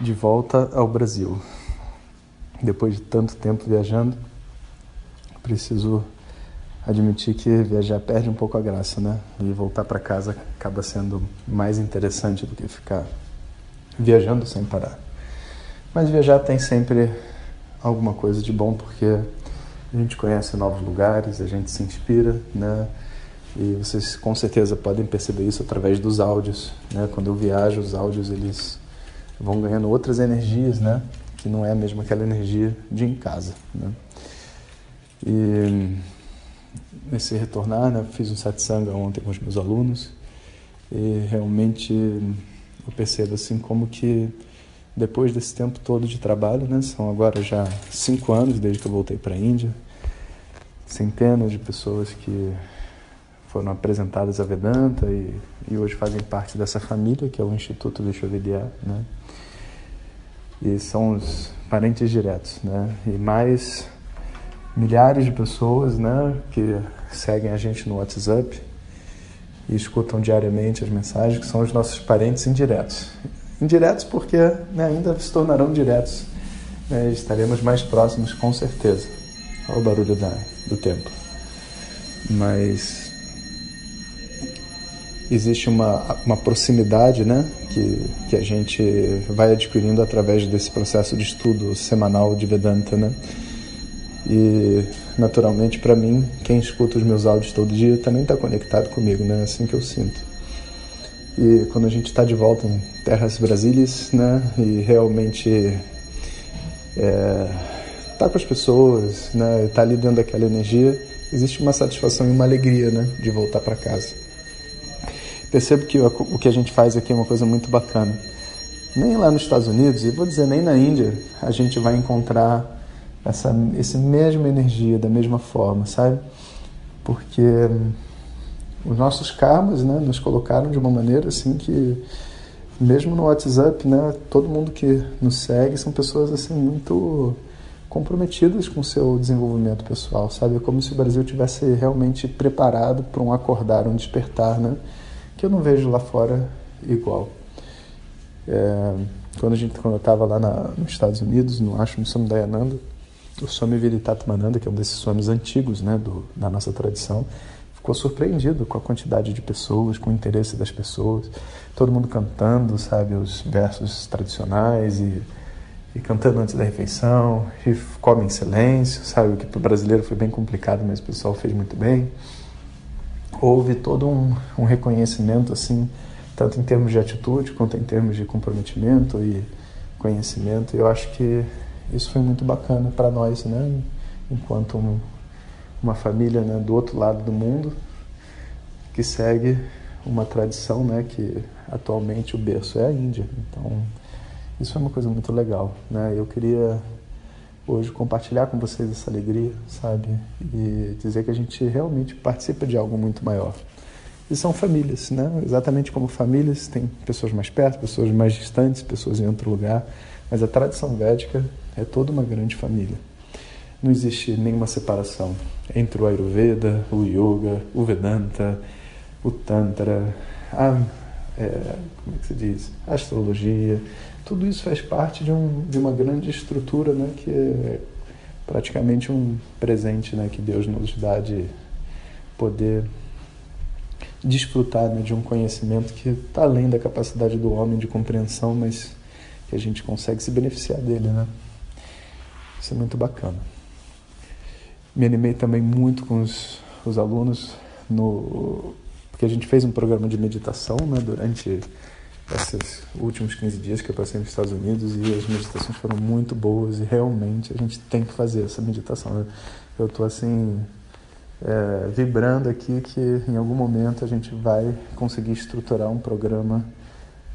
de volta ao Brasil. Depois de tanto tempo viajando, preciso admitir que viajar perde um pouco a graça, né? E voltar para casa acaba sendo mais interessante do que ficar viajando sem parar. Mas viajar tem sempre alguma coisa de bom porque a gente conhece novos lugares, a gente se inspira, né? E vocês com certeza podem perceber isso através dos áudios, né? Quando eu viajo, os áudios eles vão ganhando outras energias, né? Que não é mesmo aquela energia de em casa, né? E nesse retornar, né? Fiz um satsanga ontem com os meus alunos e realmente eu percebo assim como que depois desse tempo todo de trabalho, né? São agora já cinco anos desde que eu voltei para a Índia, centenas de pessoas que foram apresentadas a Vedanta e, e, hoje fazem parte dessa família que é o Instituto Vishwavidya, né? E são os parentes diretos, né? E mais milhares de pessoas, né? Que seguem a gente no WhatsApp e escutam diariamente as mensagens que são os nossos parentes indiretos. Indiretos porque né, ainda se tornarão diretos. Né? Estaremos mais próximos com certeza. Olha o barulho da, do tempo. Mas existe uma, uma proximidade né, que, que a gente vai adquirindo através desse processo de estudo semanal de Vedanta. Né? E, naturalmente, para mim, quem escuta os meus áudios todo dia também está conectado comigo, né? é assim que eu sinto. E quando a gente está de volta em terras brasílias, né, e realmente é, tá com as pessoas, né, tá ali dentro daquela energia, existe uma satisfação e uma alegria, né, de voltar para casa. Percebo que o que a gente faz aqui é uma coisa muito bacana. Nem lá nos Estados Unidos, e vou dizer nem na Índia, a gente vai encontrar essa, essa mesma energia da mesma forma, sabe? Porque os nossos karmas né, nos colocaram de uma maneira assim que mesmo no WhatsApp, né, todo mundo que nos segue são pessoas assim muito comprometidas com o seu desenvolvimento pessoal, sabe? É como se o Brasil tivesse realmente preparado para um acordar, um despertar, né? Que eu não vejo lá fora igual. É, quando a gente, quando eu estava lá na, nos Estados Unidos, no Ashram Swami Dayananda, o Swami Viritamananda, que é um desses swamis antigos, né, do, da nossa tradição, ficou surpreendido com a quantidade de pessoas, com o interesse das pessoas, todo mundo cantando, sabe, os versos tradicionais e, e cantando antes da refeição, e come em silêncio, sabe, o que para o brasileiro foi bem complicado, mas o pessoal fez muito bem. Houve todo um, um reconhecimento, assim, tanto em termos de atitude quanto em termos de comprometimento e conhecimento. Eu acho que isso foi muito bacana para nós, né, enquanto um, uma família né, do outro lado do mundo que segue uma tradição né, que atualmente o berço é a Índia. Então, isso é uma coisa muito legal. Né? Eu queria hoje compartilhar com vocês essa alegria, sabe? E dizer que a gente realmente participa de algo muito maior. E são famílias, né? Exatamente como famílias, tem pessoas mais perto, pessoas mais distantes, pessoas em outro lugar, mas a tradição védica é toda uma grande família. Não existe nenhuma separação entre o Ayurveda, o Yoga, o Vedanta, o Tantra, a, é, como é que se diz? astrologia. Tudo isso faz parte de, um, de uma grande estrutura né, que é praticamente um presente né, que Deus nos dá de poder desfrutar né, de um conhecimento que está além da capacidade do homem de compreensão, mas que a gente consegue se beneficiar dele. Né? Isso é muito bacana. Me animei também muito com os, os alunos, no, porque a gente fez um programa de meditação né, durante esses últimos 15 dias que eu passei nos Estados Unidos e as meditações foram muito boas e realmente a gente tem que fazer essa meditação. Eu estou assim é, vibrando aqui que em algum momento a gente vai conseguir estruturar um programa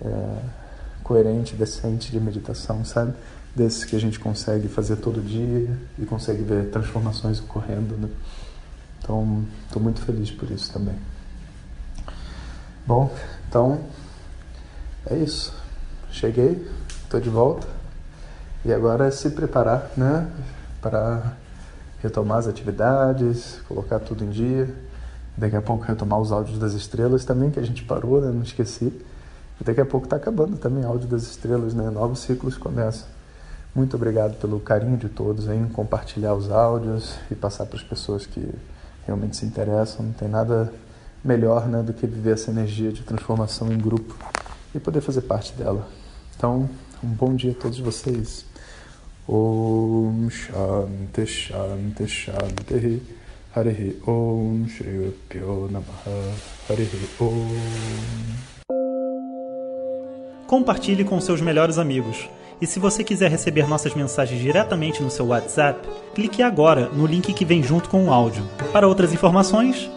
é, coerente, decente de meditação, sabe? Desses que a gente consegue fazer todo dia e consegue ver transformações ocorrendo. Né? Então, estou muito feliz por isso também. Bom, então é isso. Cheguei, estou de volta e agora é se preparar, né, para retomar as atividades, colocar tudo em dia. Daqui a pouco retomar os áudios das estrelas também, que a gente parou, né? Não esqueci. E daqui a pouco está acabando também o áudio das estrelas, né? Novos ciclos começam. Muito obrigado pelo carinho de todos em compartilhar os áudios e passar para as pessoas que realmente se interessam. Não tem nada melhor né, do que viver essa energia de transformação em grupo e poder fazer parte dela. Então, um bom dia a todos vocês. Om Shanti Shanti Shanti Harihi Om Shri Pyo Namaha Harihi Om Compartilhe com seus melhores amigos. E se você quiser receber nossas mensagens diretamente no seu WhatsApp, clique agora no link que vem junto com o áudio. Para outras informações,